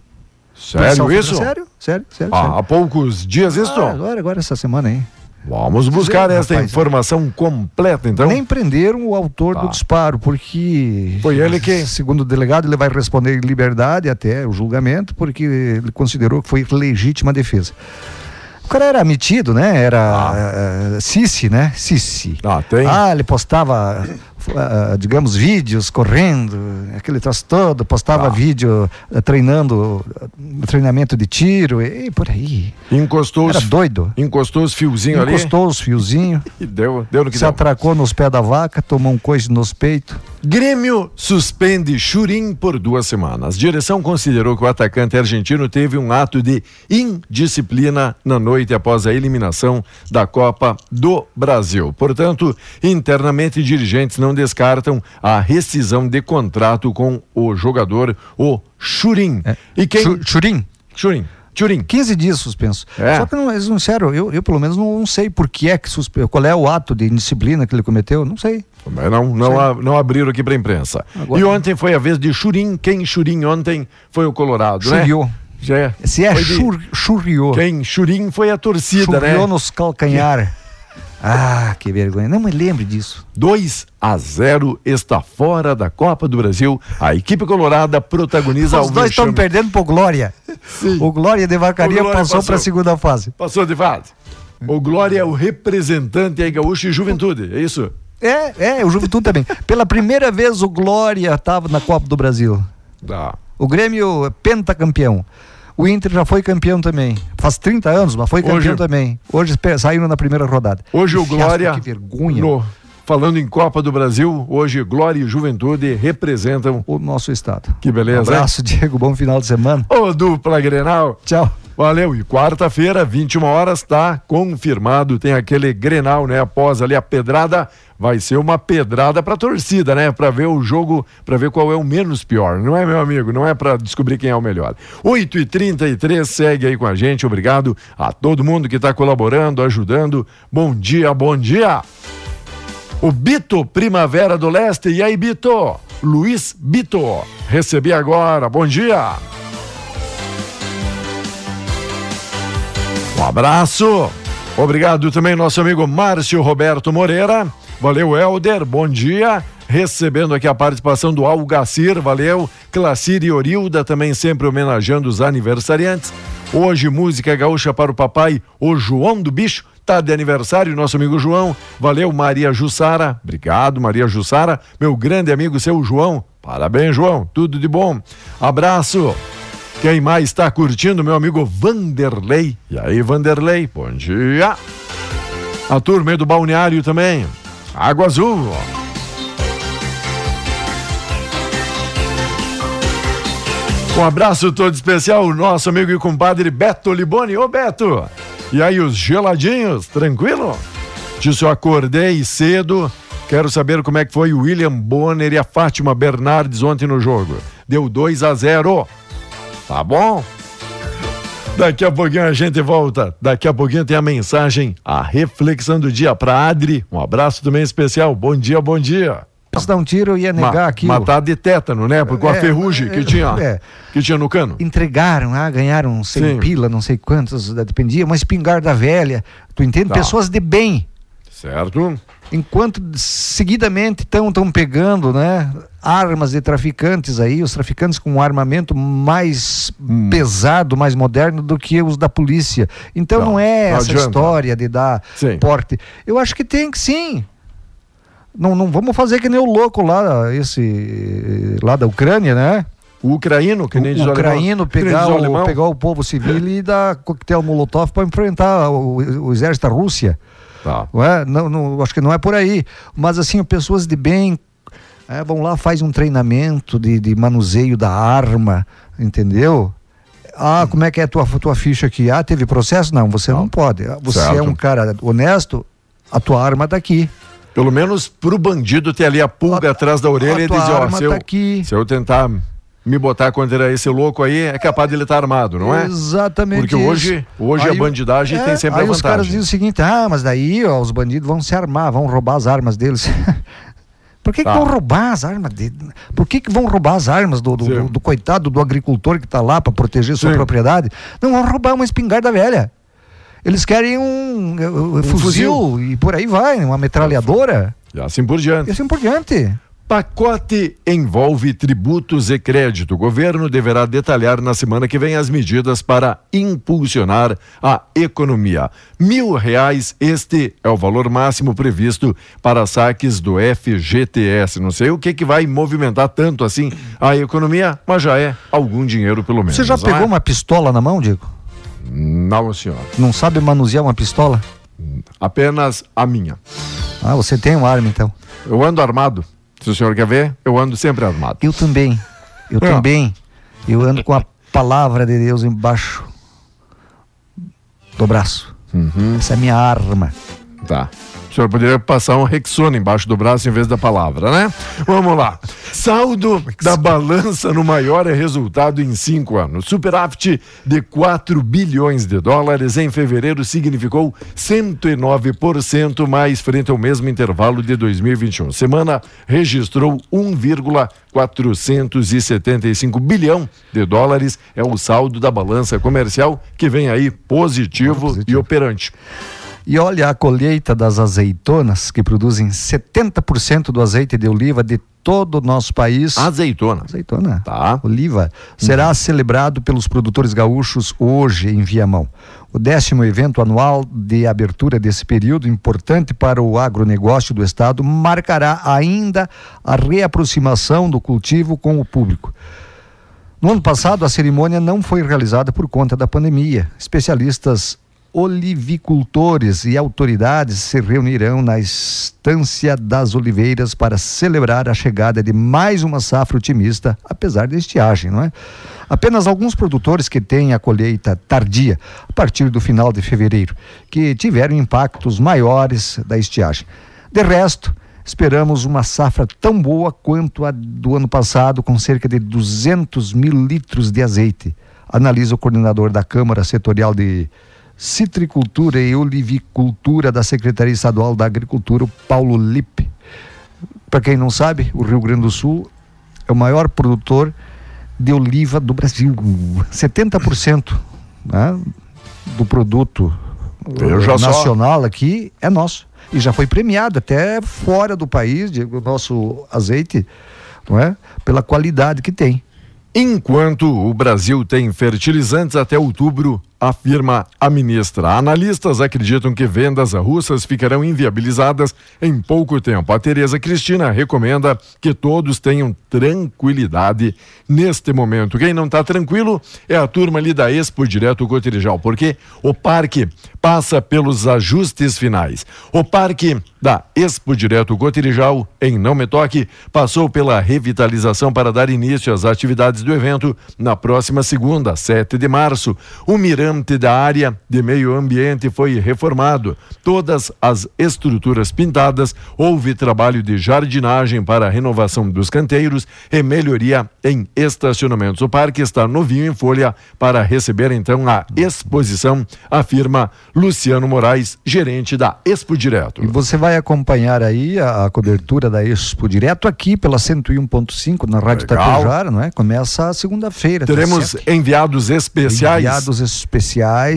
Sério isso? Sério, sério, sério. Ah, sério. há poucos dias isso? Ah, agora, agora essa semana aí. Vamos buscar Sim, esta rapaz. informação completa, então. Nem prenderam o autor Tá. do disparo, porque. Foi ele que- Segundo o delegado, ele vai responder em liberdade até o julgamento, porque ele considerou que foi legítima defesa. O cara era metido, né? Era eh, Cici, né? Cici. Ah, tem. Ah, ele postava, ah, digamos, vídeos correndo, aquele troço todo, postava Ah. vídeo eh, treinando, eh, treinamento de tiro, e, por aí. Encostou Era os, doido. encostou os fiozinhos ali Encostou os fiozinhos, <laughs> e deu, deu no que se deu. atracou nos pés da vaca, tomou um coice nos peitos. Grêmio suspende Churim por duas semanas. Direção considerou que o atacante argentino teve um ato de indisciplina na noite após a eliminação da Copa do Brasil. Portanto, internamente dirigentes não descartam a rescisão de contrato com o jogador, o Churim. E quem? Chu- Churim, Churim. Churim. 15 dias suspenso. É. Só que não, eles não disseram, eu, eu pelo menos não, não sei por que é que suspendeu, qual é o ato de indisciplina que ele cometeu, não sei. Mas não, não, a- não abriram aqui para imprensa. Agora- E ontem foi a vez de Churim. Quem Churim ontem foi o Colorado, né? Churiou. Já é. Se é de- chur, churriou. Quem Churim foi a torcida, Churriou né? nos calcanhar. Ah, que vergonha. Não me lembre disso. 2 a 0 está fora da Copa do Brasil. A equipe colorada protagoniza Os o dois estão perdendo pro Glória. O Glória de Vacaria O Glória passou passou. para a segunda fase. Passou de fase. O Glória é o representante aí gaúcho e juventude, é isso? É, é, o Juventude também. Pela primeira vez o Glória estava na Copa do Brasil. Tá. O Grêmio é pentacampeão. O Inter já foi campeão também. Faz 30 anos, mas foi campeão Hoje- também. Hoje saíram na primeira rodada. Hoje o Glória. Que vergonha. no- falando em Copa do Brasil, hoje Glória e Juventude representam. O nosso estado. Que beleza, Um abraço, <laughs> Diego. Bom final de semana. Ô, dupla Grenal. Tchau. Valeu. E quarta-feira, 21 horas, tá confirmado. Tem aquele Grenal, né? Após ali a pedrada, vai ser uma pedrada pra torcida, né? Pra ver o jogo, pra ver qual é o menos pior. Não é, meu amigo? Não é pra descobrir quem é o melhor. 8 e 33 segue aí com a gente. Obrigado a todo mundo que tá colaborando, ajudando. Bom dia, bom dia. O Bito Primavera do Leste. E aí, Bito? Luiz Bito. Recebi agora. Bom dia. Abraço. Obrigado também nosso amigo Márcio Roberto Moreira. Valeu, Helder. Bom dia. Recebendo aqui a participação do Algacir, valeu. Clacir e Orilda também sempre homenageando os aniversariantes. Hoje, música gaúcha para o papai, o João do Bicho. Tá de aniversário, nosso amigo João. Valeu, Maria Jussara. Obrigado, Maria Jussara. Meu grande amigo, seu João. Parabéns, João. Tudo de bom. Abraço. Quem mais está curtindo? Meu amigo Vanderlei. E aí, Vanderlei? Bom dia. A turma aí do balneário também. Água Azul. Um abraço todo especial, nosso amigo e compadre Beto Liboni. Ô Beto, e aí os geladinhos, tranquilo? Disse, eu acordei cedo, quero saber como é que foi o William Bonner e a Fátima Bernardes ontem no jogo. Deu 2 a 0 Tá bom? Daqui a pouquinho a gente volta. Daqui a pouquinho tem a mensagem, a reflexão do dia para Adri. Um abraço também especial. Bom dia, bom dia. Se dar um tiro, eu ia negar Ma aqui. Matar de tétano, né? Porque com a É, ferrugem que é, tinha, é. que tinha no cano. Entregaram, ah, ganharam 100 Sim. pila, não sei quantos, dependia, uma espingarda velha. Tu entende? Tá. Pessoas de bem. Certo? Enquanto seguidamente estão tão pegando, né? Armas de traficantes aí, os traficantes com um armamento mais Hum. pesado, mais moderno do que os da polícia. Então Não, não, é não essa adianta. história de dar Sim. porte. Eu acho que tem que sim. Não, não vamos fazer que nem o louco lá, esse lá da Ucrânia, né? O ucraíno, que nem diz o o alemão. ucraniano pegar diz o pegar o povo civil e dar coquetel molotov para enfrentar o, o exército da Rússia. Tá. Não é? Não, não, acho que não é por aí. Mas assim, pessoas de bem é, vão lá, faz um treinamento de, de manuseio da arma, entendeu? Ah, como é que é a tua, tua ficha aqui? Ah, teve processo? Não, você não, pode. Ah, Você Certo. é um cara honesto, a tua arma tá aqui. Pelo menos pro bandido ter ali a pulga A- atrás da orelha e dizer, ó, arma se eu, tá aqui. se eu tentar me botar contra esse louco aí, é capaz de ele estar armado, não é? Exatamente. Porque isso. hoje, hoje a Aí o- bandidagem é, tem sempre aí a os caras vantagem. dizem o seguinte: ah, mas daí ó, os bandidos vão se armar, vão roubar as armas deles. <laughs> Por que, que Tá. vão roubar as armas dele? Por que, que vão roubar as armas do, do, do- do coitado do agricultor que está lá para proteger sua Sim. propriedade? Não vão roubar uma espingarda velha. Eles querem um, uh, uh, fuzil, e por aí vai, uma metralhadora E assim por diante. e assim por diante. Pacote envolve tributos e crédito. O governo deverá detalhar na semana que vem as medidas para impulsionar a economia. Mil reais, este é o valor máximo previsto para saques do FGTS. Não sei o que, que vai movimentar tanto assim a economia, mas já é algum dinheiro pelo menos. Você já não pegou é? uma pistola na mão, Diego? Não, senhor. Não sabe manusear uma pistola? Apenas a minha. Ah, você tem uma arma então. Eu ando armado. Se o senhor quer ver, eu ando sempre armado. Eu também. Eu É. também. Eu ando com a palavra de Deus embaixo do braço. Uhum. Essa é a minha arma. Tá. O senhor poderia passar um Rexona embaixo do braço em vez da palavra, né? Vamos lá. Saldo da balança no maior resultado em cinco anos. Superávit de 4 bilhões de dólares em fevereiro significou 109% mais frente ao mesmo intervalo de 2021. Semana registrou 1,475 bilhão de dólares. É o saldo da balança comercial que vem aí positivo, Positivo. e operante. E olha a colheita das azeitonas, que produzem 70% do azeite de oliva de todo o nosso país. Azeitona. Azeitona. Tá. Oliva. Será celebrado pelos produtores gaúchos hoje em Viamão. O décimo evento anual de abertura desse período, importante para o agronegócio do estado, marcará ainda a reaproximação do cultivo com o público. No ano passado, a cerimônia não foi realizada por conta da pandemia. Especialistas olivicultores e autoridades se reunirão na Estância das Oliveiras para celebrar a chegada de mais uma safra otimista, apesar da estiagem, não é? Apenas alguns produtores que têm a colheita tardia, a partir do final de fevereiro, que tiveram impactos maiores da estiagem. De resto, esperamos uma safra tão boa quanto a do ano passado, com cerca de 200 mil litros de azeite, analisa o coordenador da Câmara Setorial de Citricultura e Olivicultura da Secretaria Estadual da Agricultura, Paulo Lippe. Para quem não sabe, o Rio Grande do Sul é o maior produtor de oliva do Brasil. <laughs> 70% né, do produto nacional só. aqui é nosso. E já foi premiado até fora do país, o nosso azeite, não é? Pela qualidade que tem. Enquanto o Brasil tem fertilizantes até outubro, afirma a ministra. Analistas acreditam que vendas russas ficarão inviabilizadas em pouco tempo. A Tereza Cristina recomenda que todos tenham tranquilidade neste momento. Quem não está tranquilo é a turma ali da Expo Direto Cotirijal, porque o parque passa pelos ajustes finais. O parque da Expo Direto Cotirijal, em Não Me Toque, passou pela revitalização para dar início às atividades do evento na próxima segunda, 7 de março. O Mirante da área de meio ambiente foi reformado. Todas as estruturas pintadas, houve trabalho de jardinagem para a renovação dos canteiros e melhoria em estacionamentos. O parque está novinho em folha para receber então a exposição, afirma Luciano Moraes, gerente da Expo Direto. E você vai acompanhar aí a, a cobertura da Expo Direto aqui pela 101.5 na Rádio Legal. Tapejara, não é? Começa segunda-feira. Teremos enviados especiais. Enviados especiais.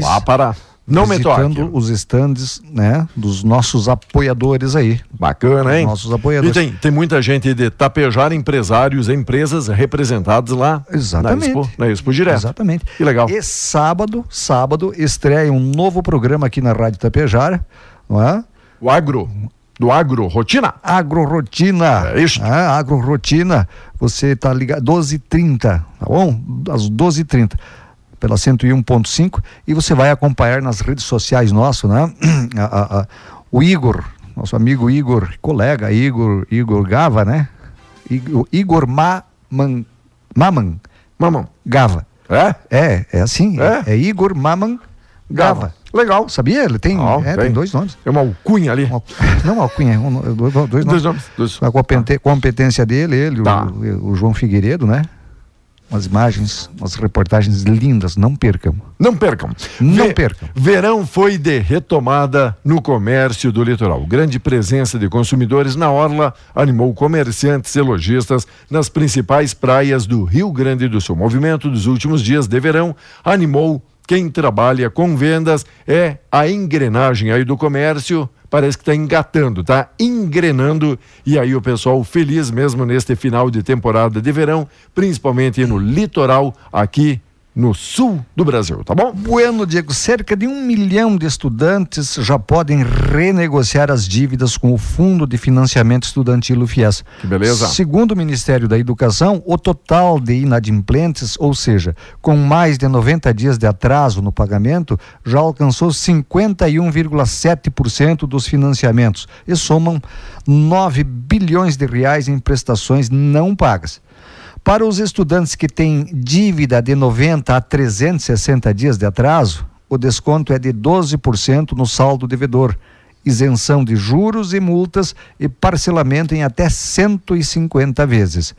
Lá para não visitando os estandes, né, dos nossos apoiadores aí. Bacana, hein? Nossos apoiadores. E tem, tem muita gente de Tapejar, empresários, empresas representados lá Exatamente. na Expo, na Expo Direto. Exatamente. Que legal. E sábado, sábado, estreia um novo programa aqui na Rádio Tapejar, não é? O Agro, do Agro Rotina. Agro Rotina. É isso. É, Agro Rotina, você tá ligado, 12h30, tá bom? Às 12h30 pela 101.5 e você vai acompanhar nas redes sociais nosso, né? <clears throat> A, a, a, o Igor, nosso amigo Igor, colega Igor, Igor Gava, né? Igor, Igor Maman, Maman, Maman Gava. É? É, é assim, é, é Igor Maman Gava. Gava. Legal. Sabia? Ele tem, oh, é, tem. dois nomes. É uma alcunha ali. Uma, não, uma alcunha, é um, dois, dois, dois nomes. Dois. A competência dele, ele, tá. o, o João Figueiredo, né? Umas imagens, umas reportagens lindas, não percam. Não percam. Não Ve percam. Verão foi de retomada no comércio do litoral. Grande presença de consumidores na orla animou comerciantes e lojistas nas principais praias do Rio Grande do Sul. O movimento dos últimos dias de verão animou quem trabalha com vendas é a engrenagem aí do comércio. Parece que está engatando, está engrenando. E aí o pessoal feliz mesmo neste final de temporada de verão, principalmente no litoral aqui no sul do Brasil, tá bom? Bueno, Diego, cerca de um milhão de estudantes já podem renegociar as dívidas com o Fundo de Financiamento Estudantil o FIES. Que beleza. Segundo o Ministério da Educação, o total de inadimplentes, ou seja, com mais de 90 dias de atraso no pagamento, já alcançou 51,7% dos financiamentos e somam 9 bilhões de reais em prestações não pagas. Para os estudantes que têm dívida de 90 a 360 dias de atraso, o desconto é de 12% no saldo devedor, isenção de juros e multas e parcelamento em até 150 vezes.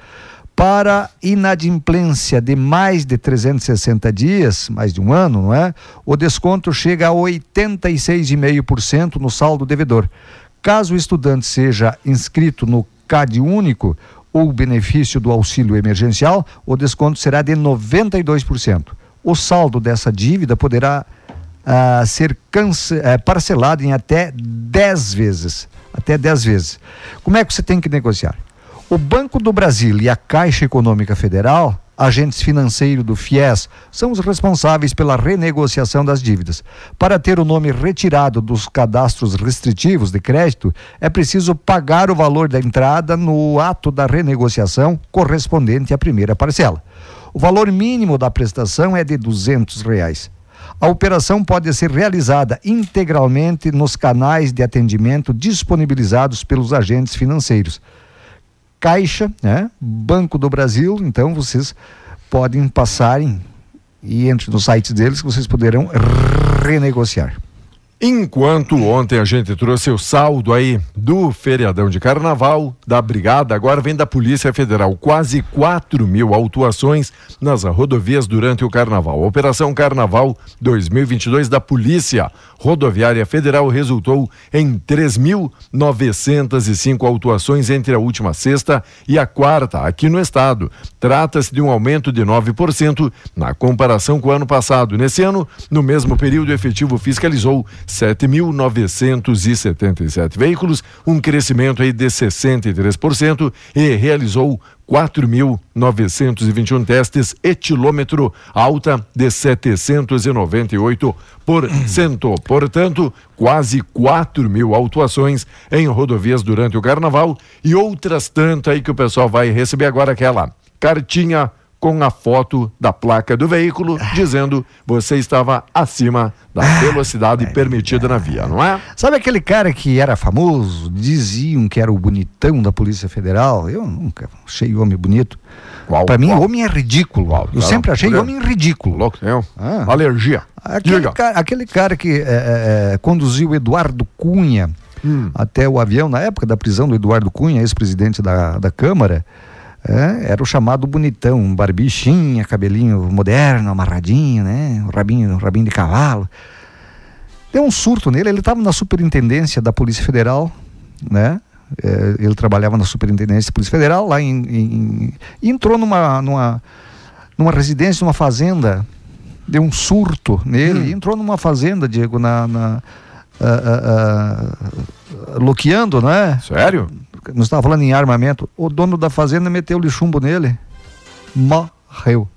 Para inadimplência de mais de 360 dias, mais de um ano, não é? O desconto chega a 86,5% no saldo devedor. Caso o estudante seja inscrito no CAD único, ou benefício do auxílio emergencial, o desconto será de 92%. O saldo dessa dívida poderá uh, ser uh, parcelado em até 10 vezes. Até 10 vezes. Como é que você tem que negociar? O Banco do Brasil e a Caixa Econômica Federal agentes financeiros do FIES, são os responsáveis pela renegociação das dívidas. Para ter o nome retirado dos cadastros restritivos de crédito, é preciso pagar o valor da entrada no ato da renegociação correspondente à primeira parcela. O valor mínimo da prestação é de R$ reais. A operação pode ser realizada integralmente nos canais de atendimento disponibilizados pelos agentes financeiros. Caixa, né? Banco do Brasil, então vocês podem passarem e entre nos sites deles que vocês poderão renegociar. Enquanto ontem a gente trouxe o saldo aí do feriadão de carnaval, da brigada, agora vem da Polícia Federal. Quase 4 mil autuações nas rodovias durante o carnaval. A Operação Carnaval 2022 da Polícia Rodoviária Federal resultou em 3.905 autuações entre a última sexta e a quarta aqui no estado. Trata-se de um aumento de 9% na comparação com o ano passado. Nesse ano, no mesmo período, o efetivo fiscalizou 7.977 veículos, um crescimento aí de 63% e realizou 4.921 testes, etilômetro alta de 798%. Portanto, quase 4 mil autuações em rodovias durante o carnaval e outras tantas aí que o pessoal vai receber agora aquela cartinha com a foto da placa do veículo dizendo você estava acima da velocidade permitida na via, não é? Sabe aquele cara que era famoso, diziam que era o bonitão da Polícia Federal? Eu nunca achei homem bonito. Para mim, Qual? homem é ridículo. Qual? Eu sempre achei não. homem ridículo. Louco, eu? Ah. Alergia. Aquele cara, aquele cara que é, é, é, conduziu Eduardo Cunha Hum. até o avião, na época da prisão do Eduardo Cunha, ex-presidente da, da Câmara, é, era o chamado bonitão, barbichinha, cabelinho moderno, amarradinho, né? O rabinho, o rabinho de cavalo. Deu um surto nele, ele estava na superintendência da Polícia Federal, né? É, ele trabalhava na superintendência da Polícia Federal, lá em, em- e entrou numa, numa, numa residência, numa fazenda, deu um surto nele, e entrou numa fazenda, Diego, na. na ah, ah, ah, loqueando, não é? Sério? Nós estávamos falando em armamento. O dono da fazenda meteu-lhe chumbo nele. Morreu.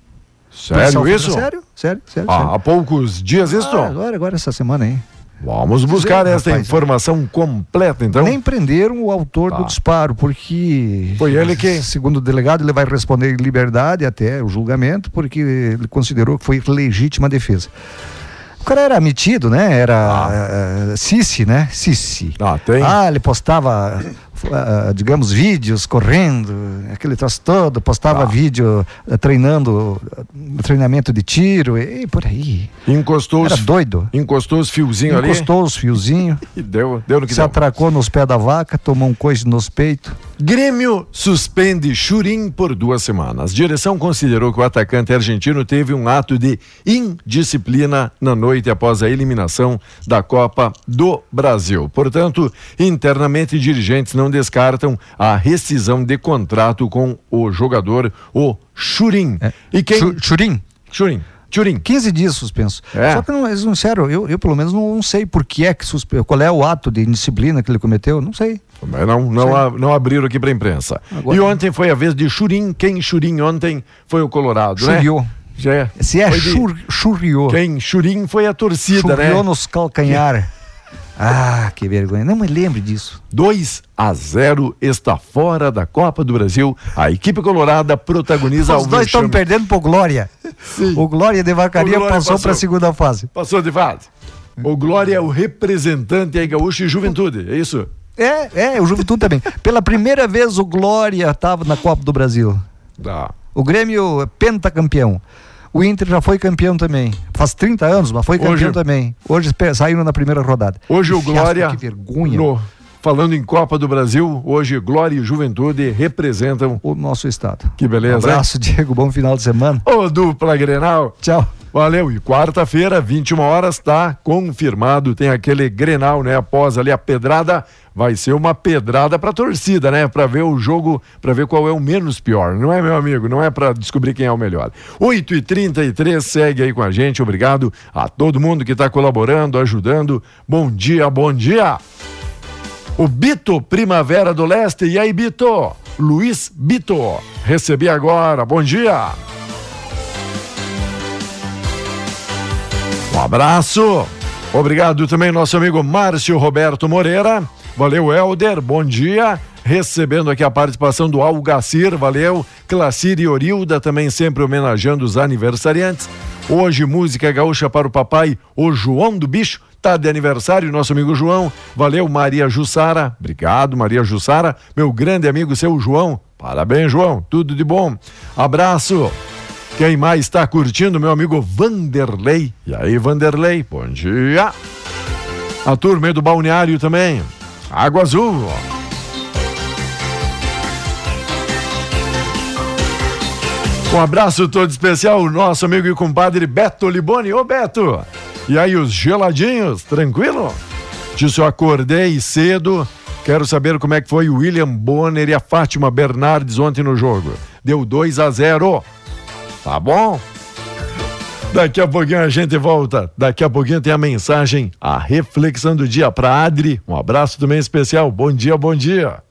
Sério isso? Sério, sério, sério. Ah, sério. há poucos dias isso? Ah, agora, agora essa semana aí. Vamos buscar esta rapaz, informação completa, então. Nem prenderam o autor Tá. do disparo, porque. Foi ele que- Segundo o delegado, ele vai responder em liberdade até o julgamento, porque ele considerou que foi legítima defesa. O cara era metido, né? Era eh, Cici, né? Cici. Ah, tem. Ah, ele postava, ah, digamos, vídeos correndo, aquele troço todo, postava Ah. vídeo eh, treinando, eh, treinamento de tiro, e, por aí. Encostou Era os, doido. encostou os fiozinhos ali Encostou os fiozinhos, <laughs> e deu, deu no que se deu. atracou nos pés da vaca, tomou um coice nos peitos. Grêmio suspende Churim por duas semanas. Direção considerou que o atacante argentino teve um ato de indisciplina na noite após a eliminação da Copa do Brasil. Portanto, internamente dirigentes não descartam a rescisão de contrato com o jogador, o Churim. E quem? Chu- Churim, Churim. Churim. 15 dias suspenso. É. Só que não, eles não disseram, eu, eu pelo menos não, não sei por que é que suspendeu, qual é o ato de indisciplina que ele cometeu, não sei. Mas não, não, a- não abriram aqui para imprensa. Agora- E ontem foi a vez de Churim. Quem Churim ontem foi o Colorado, né? Churiou. Já é. Se é de- chur, churriou. Quem Churim foi a torcida, Churriou né? nos calcanhar. Ah, que vergonha. Não me lembre disso. 2 a 0 está fora da Copa do Brasil. A equipe colorada protagoniza Os o dois estão perdendo pro Glória. O Glória de Vacaria Glória passou passou. para a segunda fase. Passou de fase. O Glória é o representante aí gaúcho e juventude, é isso? É, é, o Juventude também. Pela primeira vez o Glória estava na Copa do Brasil. Tá. O Grêmio é pentacampeão. O Inter já foi campeão também. Faz 30 anos, mas foi campeão Hoje- também. Hoje saíram na primeira rodada. Hoje o Glória. Que vergonha. no- falando em Copa do Brasil, hoje Glória e Juventude representam. O nosso estado. Que beleza, Um abraço, Diego. Bom final de semana. Ô, dupla Grenal. Tchau. Valeu. E quarta-feira, 21 horas, tá confirmado. Tem aquele Grenal, né? Após ali a pedrada, vai ser uma pedrada pra torcida, né? Pra ver o jogo, pra ver qual é o menos pior. Não é, meu amigo? Não é pra descobrir quem é o melhor. 8 e 33 segue aí com a gente. Obrigado a todo mundo que tá colaborando, ajudando. Bom dia, bom dia. O Bito Primavera do Leste. E aí, Bito? Luiz Bito. Recebi agora. Bom dia. Um abraço. Obrigado também nosso amigo Márcio Roberto Moreira. Valeu, Helder. Bom dia. Recebendo aqui a participação do Algacir, valeu. Clacir e Orilda também sempre homenageando os aniversariantes. Hoje, música gaúcha para o papai, o João do Bicho. Tá de aniversário, nosso amigo João. Valeu, Maria Jussara. Obrigado, Maria Jussara. Meu grande amigo, seu João. Parabéns, João. Tudo de bom. Abraço. Quem mais está curtindo? Meu amigo Vanderlei. E aí, Vanderlei? Bom dia. A turma do balneário também. Água Azul. Um abraço todo especial, nosso amigo e compadre Beto Liboni. Ô Beto, e aí os geladinhos, tranquilo? Disse eu acordei cedo, quero saber como é que foi o William Bonner e a Fátima Bernardes ontem no jogo. Deu 2 a 0. Tá bom? Daqui a pouquinho a gente volta. Daqui a pouquinho tem a mensagem, a reflexão do dia para Adri. Um abraço também especial. Bom dia, bom dia.